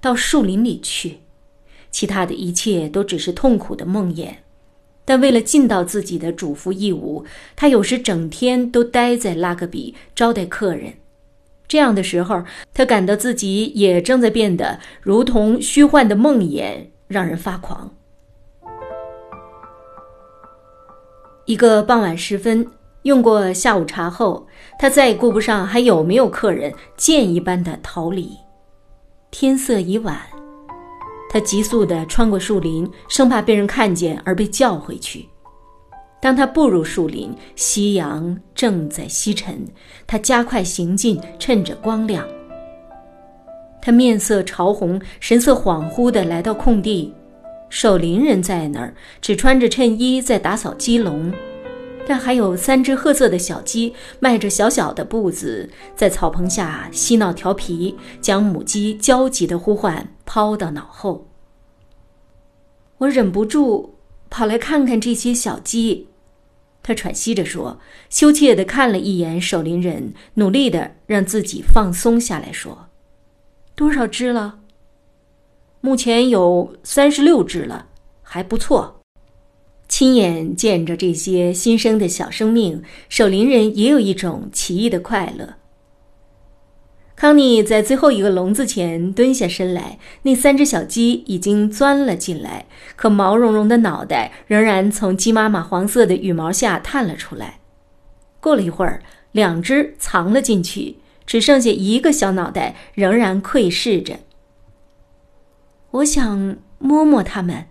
到树林里去。其他的一切都只是痛苦的梦魇。但为了尽到自己的主妇义务，他有时整天都待在拉格比招待客人。这样的时候，他感到自己也正在变得如同虚幻的梦魇，让人发狂。一个傍晚时分，用过下午茶后，他再也顾不上还有没有客人，箭一般的逃离。天色已晚，他急速地穿过树林，生怕被人看见而被叫回去。当他步入树林，夕阳正在西沉。他加快行进，趁着光亮。他面色潮红，神色恍惚地来到空地，守林人在那儿，只穿着衬衣在打扫鸡笼。但还有三只褐色的小鸡，迈着小小的步子，在草棚下嬉闹调皮，将母鸡焦急的呼唤抛到脑后。我忍不住跑来看看这些小鸡。他喘息着说，羞怯的看了一眼守林人，努力的让自己放松下来，说：“多少只了？目前有三十六只了，还不错。”亲眼见着这些新生的小生命，守林人也有一种奇异的快乐。康妮在最后一个笼子前蹲下身来，那三只小鸡已经钻了进来，可毛茸茸的脑袋仍然从鸡妈妈黄色的羽毛下探了出来。过了一会儿，两只藏了进去，只剩下一个小脑袋仍然窥视着。我想摸摸它们，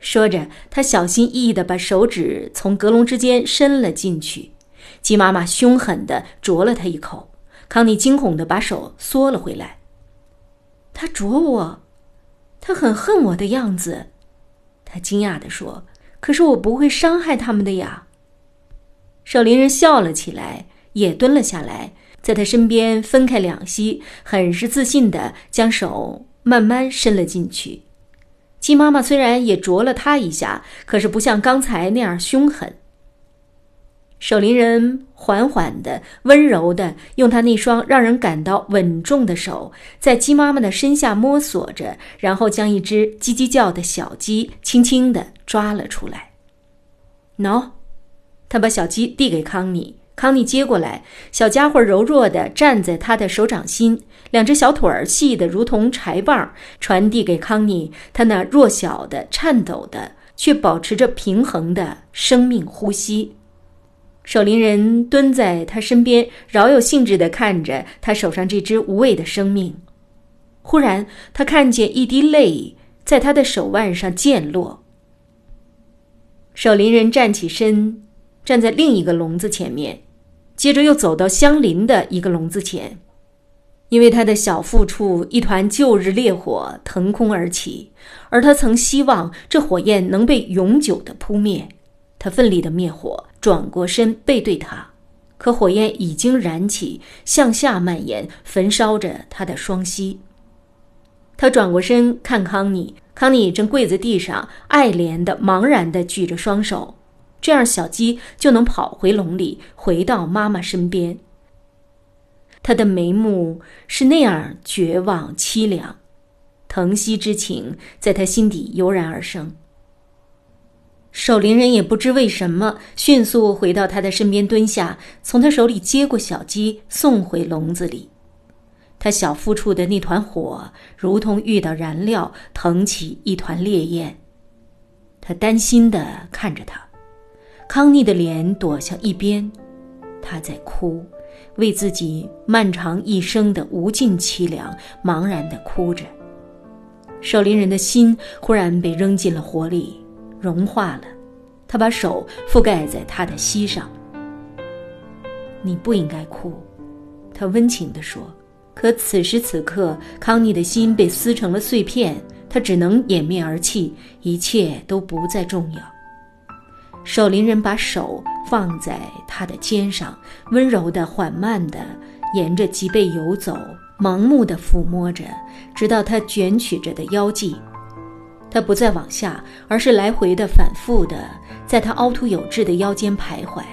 说着，他小心翼翼地把手指从隔笼之间伸了进去。鸡妈妈凶狠地啄了他一口。康妮惊恐地把手缩了回来。他啄我，他很恨我的样子。他惊讶地说：“可是我不会伤害他们的呀。”守林人笑了起来，也蹲了下来，在他身边分开两膝，很是自信地将手慢慢伸了进去。鸡妈妈虽然也啄了他一下，可是不像刚才那样凶狠。守林人缓缓的、温柔的用他那双让人感到稳重的手，在鸡妈妈的身下摸索着，然后将一只叽叽叫的小鸡轻轻的抓了出来。喏，他把小鸡递给康妮，康妮接过来，小家伙柔弱地站在他的手掌心，两只小腿儿细得如同柴棒，传递给康妮他那弱小的、颤抖的，却保持着平衡的生命呼吸。守林人蹲在他身边，饶有兴致地看着他手上这只无畏的生命。忽然，他看见一滴泪在他的手腕上溅落。守林人站起身，站在另一个笼子前面，接着又走到相邻的一个笼子前，因为他的小腹处一团旧日烈火腾空而起，而他曾希望这火焰能被永久的扑灭。他奋力的灭火。转过身背对他，可火焰已经燃起，向下蔓延，焚烧着他的双膝。他转过身看康妮，康妮正跪在地上，爱怜的、茫然的举着双手，这样小鸡就能跑回笼里，回到妈妈身边。他的眉目是那样绝望凄凉，疼惜之情在他心底油然而生。守林人也不知为什么，迅速回到他的身边蹲下，从他手里接过小鸡，送回笼子里。他小腹处的那团火，如同遇到燃料，腾起一团烈焰。他担心的看着他，康妮的脸躲向一边，她在哭，为自己漫长一生的无尽凄凉，茫然地哭着。守林人的心忽然被扔进了火里。融化了，他把手覆盖在他的膝上。你不应该哭，他温情地说。可此时此刻，康妮的心被撕成了碎片，她只能掩面而泣，一切都不再重要。守灵人把手放在他的肩上，温柔的、缓慢的沿着脊背游走，盲目的抚摸着，直到他卷曲着的腰际。他不再往下，而是来回的、反复的，在他凹凸有致的腰间徘徊，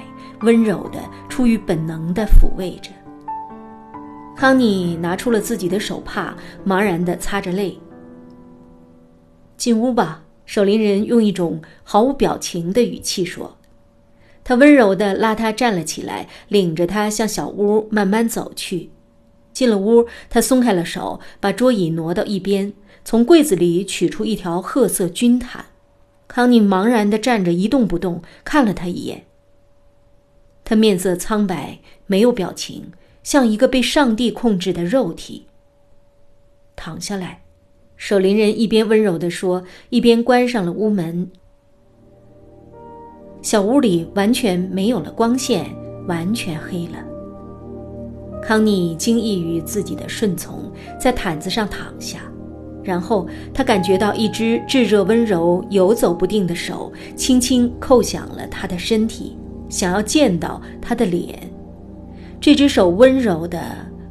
温柔的、出于本能的抚慰着。康妮拿出了自己的手帕，茫然的擦着泪。进屋吧，守灵人用一种毫无表情的语气说。他温柔的拉他站了起来，领着他向小屋慢慢走去。进了屋，他松开了手，把桌椅挪到一边。从柜子里取出一条褐色军毯，康妮茫然地站着一动不动，看了他一眼。他面色苍白，没有表情，像一个被上帝控制的肉体。躺下来，守灵人一边温柔地说，一边关上了屋门。小屋里完全没有了光线，完全黑了。康妮惊异于自己的顺从，在毯子上躺下。然后他感觉到一只炙热、温柔、游走不定的手轻轻叩响了他的身体，想要见到他的脸。这只手温柔的、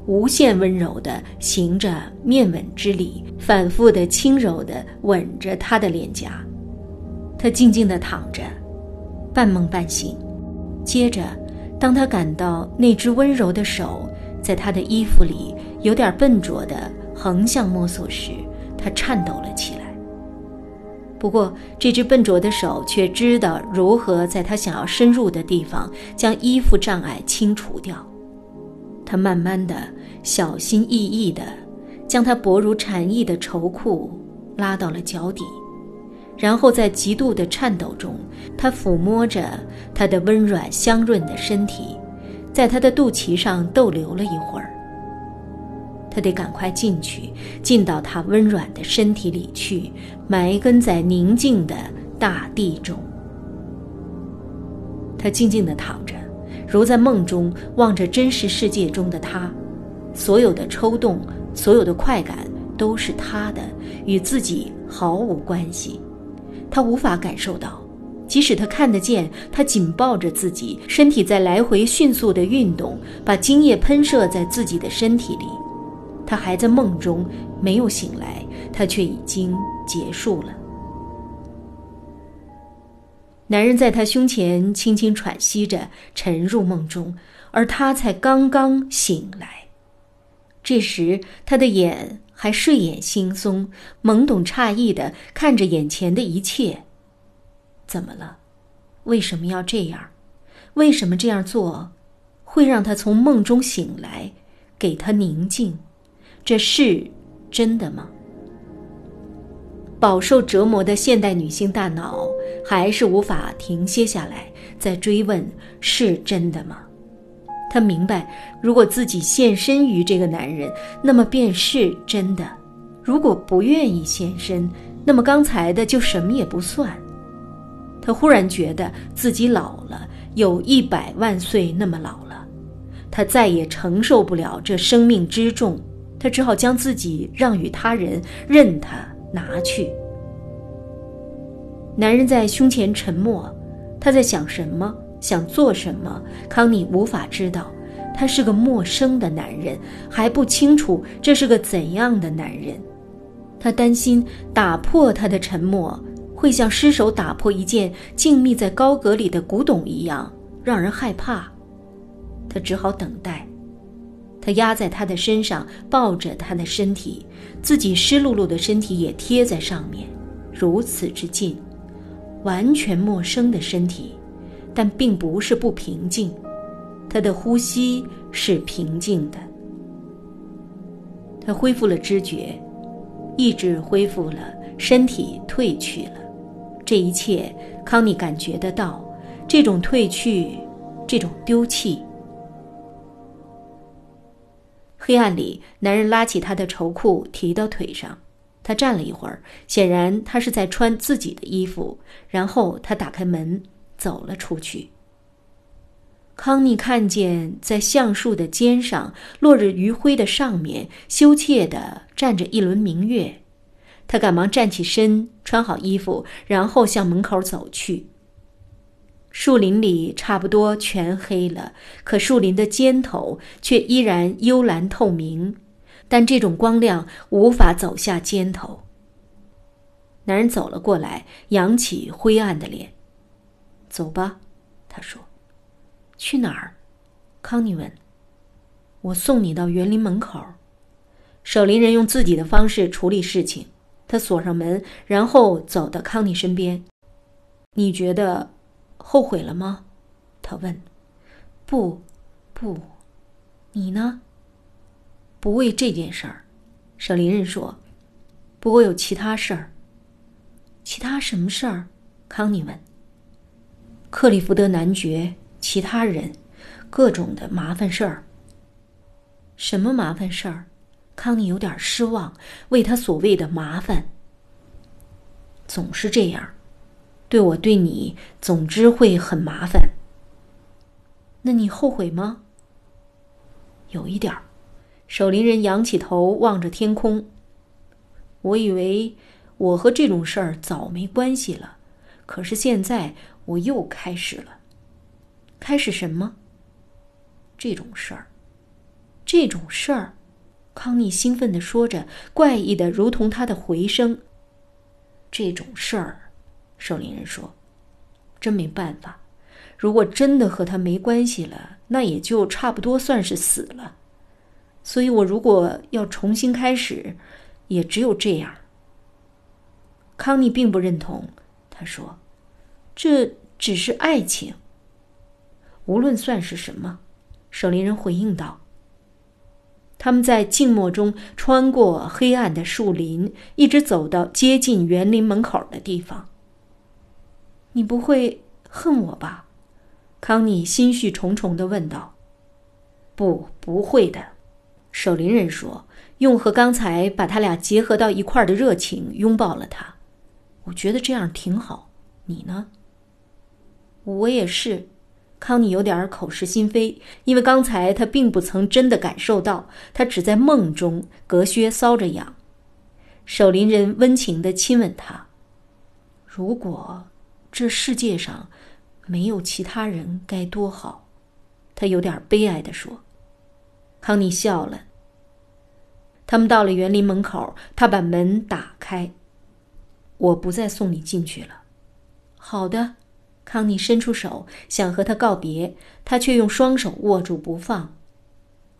无限温柔的行着面吻之礼，反复的、轻柔的吻着他的脸颊。他静静地躺着，半梦半醒。接着，当他感到那只温柔的手在他的衣服里有点笨拙的横向摸索时，他颤抖了起来。不过，这只笨拙的手却知道如何在他想要深入的地方将衣服障碍清除掉。他慢慢的、小心翼翼地将他薄如蝉翼的绸裤拉到了脚底，然后在极度的颤抖中，他抚摸着他的温软香润的身体，在他的肚脐上逗留了一会儿。他得赶快进去，进到他温软的身体里去，埋根在宁静的大地中。他静静地躺着，如在梦中望着真实世界中的他，所有的抽动，所有的快感都是他的，与自己毫无关系。他无法感受到，即使他看得见，他紧抱着自己，身体在来回迅速的运动，把精液喷射在自己的身体里。他还在梦中，没有醒来，他却已经结束了。男人在他胸前轻轻喘息着，沉入梦中，而他才刚刚醒来。这时，他的眼还睡眼惺忪，懵懂诧异的看着眼前的一切。怎么了？为什么要这样？为什么这样做会让他从梦中醒来，给他宁静？这是真的吗？饱受折磨的现代女性大脑还是无法停歇下来，在追问：是真的吗？她明白，如果自己献身于这个男人，那么便是真的；如果不愿意献身，那么刚才的就什么也不算。她忽然觉得自己老了，有一百万岁那么老了，她再也承受不了这生命之重。他只好将自己让与他人，任他拿去。男人在胸前沉默，他在想什么，想做什么？康妮无法知道。他是个陌生的男人，还不清楚这是个怎样的男人。他担心打破他的沉默，会像失手打破一件静谧在高阁里的古董一样，让人害怕。他只好等待。他压在他的身上，抱着他的身体，自己湿漉漉的身体也贴在上面，如此之近，完全陌生的身体，但并不是不平静。他的呼吸是平静的。他恢复了知觉，意志恢复了，身体退去了。这一切，康妮感觉得到，这种退去，这种丢弃。黑暗里，男人拉起他的绸裤提到腿上，他站了一会儿，显然他是在穿自己的衣服。然后他打开门，走了出去。康妮看见在橡树的尖上、落日余晖的上面，羞怯地站着一轮明月。他赶忙站起身，穿好衣服，然后向门口走去。树林里差不多全黑了，可树林的尖头却依然幽蓝透明，但这种光亮无法走下尖头。男人走了过来，扬起灰暗的脸：“走吧。”他说。去哪儿？康妮问。我送你到园林门口。守林人用自己的方式处理事情。他锁上门，然后走到康妮身边。你觉得后悔了吗？他问。不，不。你呢？不为这件事儿。舍林人说。不过有其他事儿。其他什么事儿？康妮问。克利福德男爵。其他人，各种的麻烦事儿。什么麻烦事儿？康妮有点失望，为他所谓的麻烦。总是这样，对我对你，总之会很麻烦。那你后悔吗？有一点儿。守林人仰起头望着天空。我以为我和这种事儿早没关系了，可是现在我又开始了。开始什么？这种事儿，这种事儿，康妮兴奋地说着，怪异的如同他的回声。这种事儿，守林人说：“真没办法，如果真的和他没关系了，那也就差不多算是死了。所以我如果要重新开始，也只有这样。”康妮并不认同，他说：“这只是爱情。”无论算是什么，守林人回应道：“他们在静默中穿过黑暗的树林，一直走到接近园林门口的地方。你不会恨我吧？”康妮心绪重重的问道。“不，不会的。”守林人说，用和刚才把他俩结合到一块儿的热情拥抱了他。我觉得这样挺好。你呢？我也是。康妮有点口是心非，因为刚才他并不曾真的感受到，他只在梦中隔靴搔着痒。守林人温情地亲吻他。如果这世界上没有其他人，该多好！他有点悲哀地说。康妮笑了。他们到了园林门口，他把门打开。我不再送你进去了。好的。康妮伸出手想和他告别，他却用双手握住不放。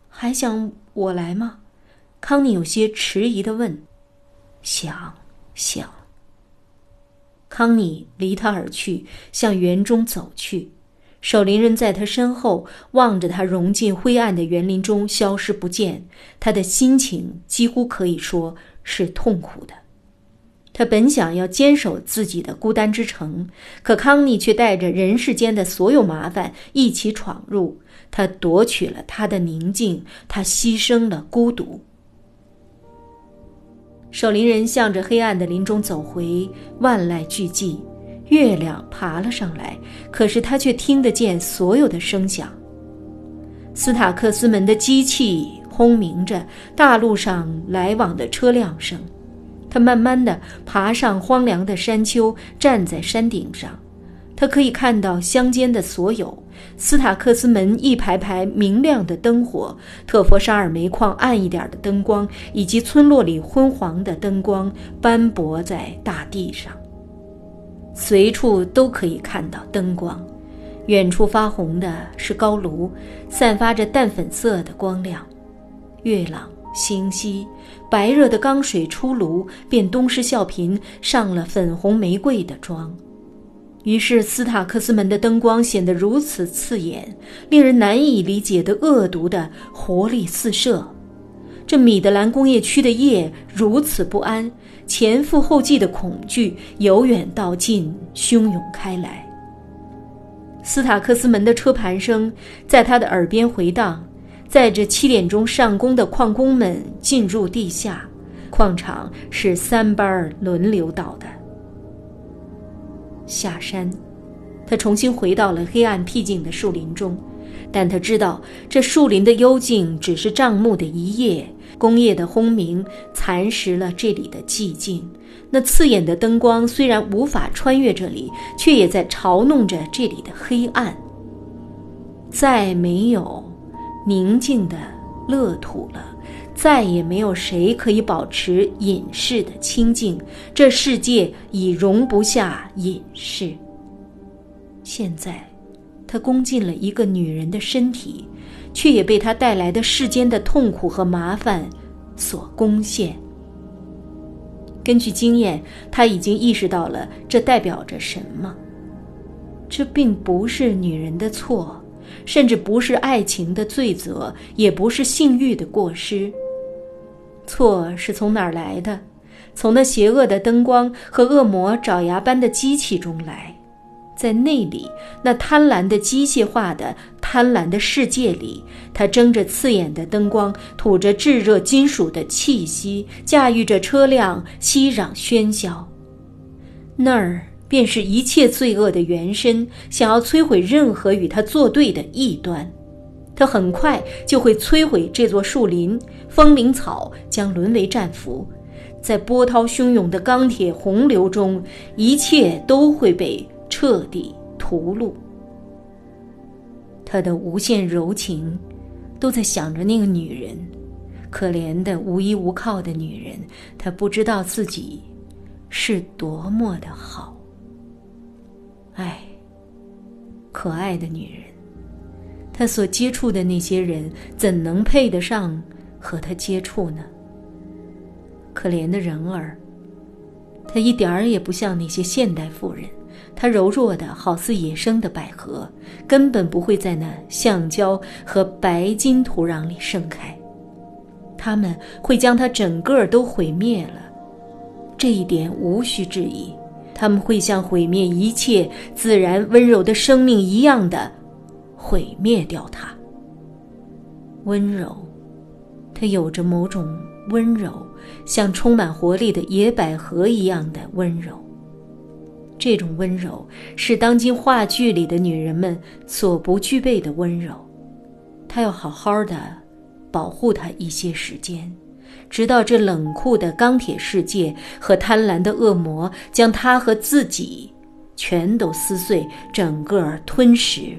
还想我来吗？康妮有些迟疑的问。想，想。康妮离他而去，向园中走去。守林人在他身后望着他融进灰暗的园林中消失不见，他的心情几乎可以说是痛苦的。他本想要坚守自己的孤单之城，可康妮却带着人世间的所有麻烦一起闯入。他夺取了他的宁静，他牺牲了孤独。守林人向着黑暗的林中走回，万籁俱寂，月亮爬了上来，可是他却听得见所有的声响。斯塔克斯门的机器轰鸣着，大路上来往的车辆声。他慢慢地爬上荒凉的山丘，站在山顶上。他可以看到乡间的所有斯塔克斯门一排排明亮的灯火，特佛沙尔煤矿暗一点的灯光，以及村落里昏黄的灯光斑驳在大地上。随处都可以看到灯光。远处发红的是高炉，散发着淡粉色的光亮。月朗。星稀，白热的钢水出炉，便东施效颦，上了粉红玫瑰的妆。于是斯塔克斯门的灯光显得如此刺眼，令人难以理解的恶毒的活力四射。这米德兰工业区的夜如此不安，前赴后继的恐惧由远到近汹涌开来。斯塔克斯门的车盘声在他的耳边回荡。在这七点钟上工的矿工们进入地下，矿场是三班轮流倒的。下山，他重新回到了黑暗僻静的树林中。但他知道这树林的幽静只是帐幕的一夜，工业的轰鸣蚕食了这里的寂静。那刺眼的灯光虽然无法穿越这里，却也在嘲弄着这里的黑暗。再没有宁静的乐土了，再也没有谁可以保持隐士的清静。这世界已容不下隐士。现在。他攻进了一个女人的身体，却也被他带来的世间的痛苦和麻烦所攻陷。根据经验，他已经意识到了这代表着什么。这并不是女人的错，甚至不是爱情的罪责，也不是性欲的过失。错是从哪儿来的？从那邪恶的灯光和恶魔爪牙般的机器中来。在那里，那贪婪的机械化的贪婪的世界里，他睁着刺眼的灯光，吐着炙热金属的气息，驾驭着车辆，熙攘喧嚣。那儿便是一切罪恶的原身，想要摧毁任何与他作对的异端。他很快就会摧毁这座树林，风铃草将沦为战俘，在波涛汹涌的钢铁洪流中，一切都会被。彻底屠戮。他的无限柔情，都在想着那个女人，可怜的无依无靠的女人。他不知道自己是多么的好。唉，可爱的女人，他所接触的那些人，怎能配得上和他接触呢？可怜的人儿，他一点儿也不像那些现代妇人。他柔弱的，好似野生的百合，根本不会在那橡胶和白金土壤里盛开。他们会将它整个都毁灭了，这一点无需质疑。他们会像毁灭一切自然温柔的生命一样的毁灭掉它。温柔，它有着某种温柔，像充满活力的野百合一样的温柔。这种温柔是当今话剧里的女人们所不具备的温柔。他要好好的保护她一些时间，直到这冷酷的钢铁世界和贪婪的恶魔将他和自己全都撕碎、整个吞噬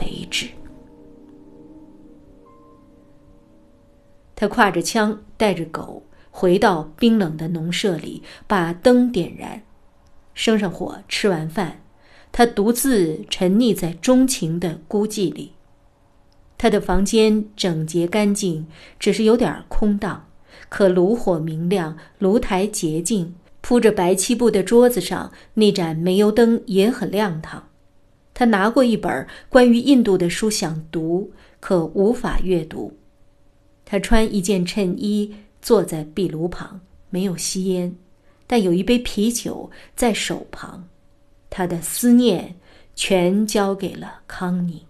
为止。他挎着枪，带着狗，回到冰冷的农舍里，把灯点燃。生上火，吃完饭，他独自沉溺在钟情的孤寂里。他的房间整洁干净，只是有点空荡。可炉火明亮，炉台洁净，铺着白漆布的桌子上那盏煤油灯也很亮堂。他拿过一本关于印度的书想读，可无法阅读。他穿一件衬衣，坐在壁炉旁，没有吸烟。但有一杯啤酒在手旁，他的思念全交给了康妮。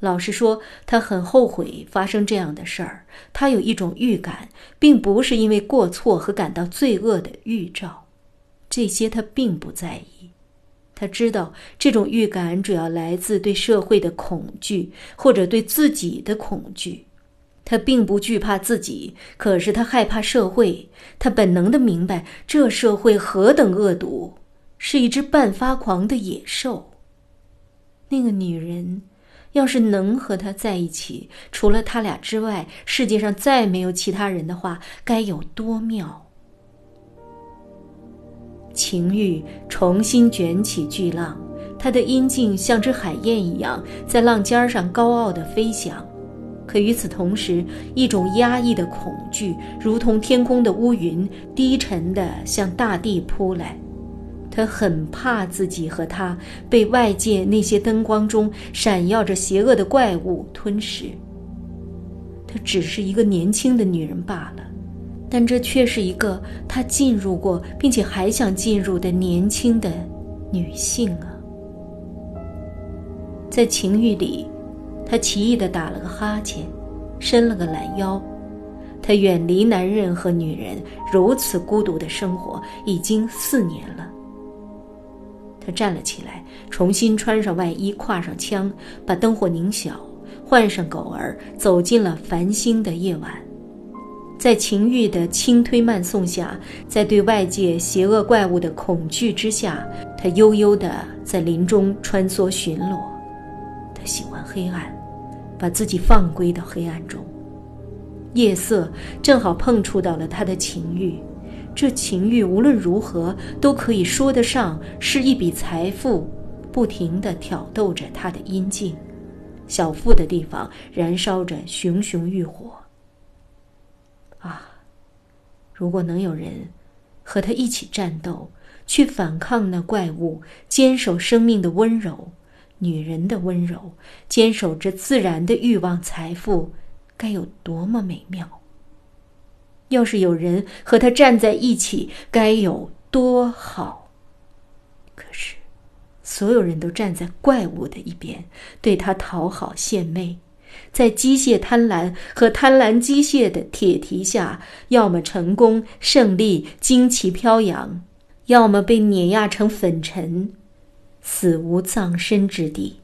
老实说，他很后悔发生这样的事儿。他有一种预感，并不是因为过错和感到罪恶的预兆，这些他并不在意。他知道这种预感主要来自对社会的恐惧，或者对自己的恐惧。他并不惧怕自己，可是他害怕社会。他本能的明白，这社会何等恶毒，是一只半发狂的野兽。那个女人，要是能和他在一起，除了他俩之外，世界上再没有其他人的话，该有多妙！情欲重新卷起巨浪，他的阴茎像只海燕一样，在浪尖上高傲的飞翔。可与此同时，一种压抑的恐惧，如同天空的乌云，低沉地向大地扑来。他很怕自己和他被外界那些灯光中闪耀着邪恶的怪物吞噬。她只是一个年轻的女人罢了，但这却是一个他进入过并且还想进入的年轻的女性啊！在情欲里。他奇异地打了个哈欠，伸了个懒腰。他远离男人和女人，如此孤独的生活已经四年了。他站了起来，重新穿上外衣，挎上枪，把灯火拧小，换上狗儿，走进了繁星的夜晚。在情欲的轻推慢送下，在对外界邪恶怪物的恐惧之下，他悠悠地在林中穿梭巡逻。他喜欢黑暗，把自己放归到黑暗中。夜色正好碰触到了他的情欲。这情欲无论如何都可以说得上是一笔财富，不停地挑逗着他的阴茎，小腹的地方燃烧着熊熊欲火。如果能有人和他一起战斗，去反抗那怪物，坚守生命的温柔，女人的温柔，坚守着自然的欲望财富，该有多么美妙！要是有人和他站在一起，该有多好！可是，所有人都站在怪物的一边，对他讨好献媚，在机械贪婪和贪婪机械的铁蹄下，要么成功胜利，旌旗飘扬；要么被碾压成粉尘，死无葬身之地。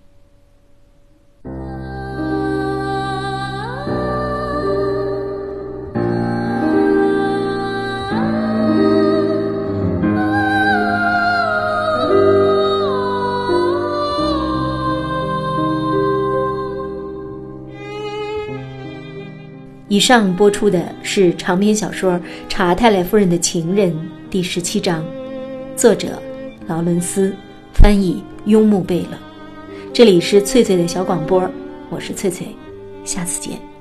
以上播出的是长篇小说《查泰莱夫人的情人》第十七章，作者劳伦斯，翻译雍木贝勒。这里是翠翠的小广播，我是翠翠，下次见。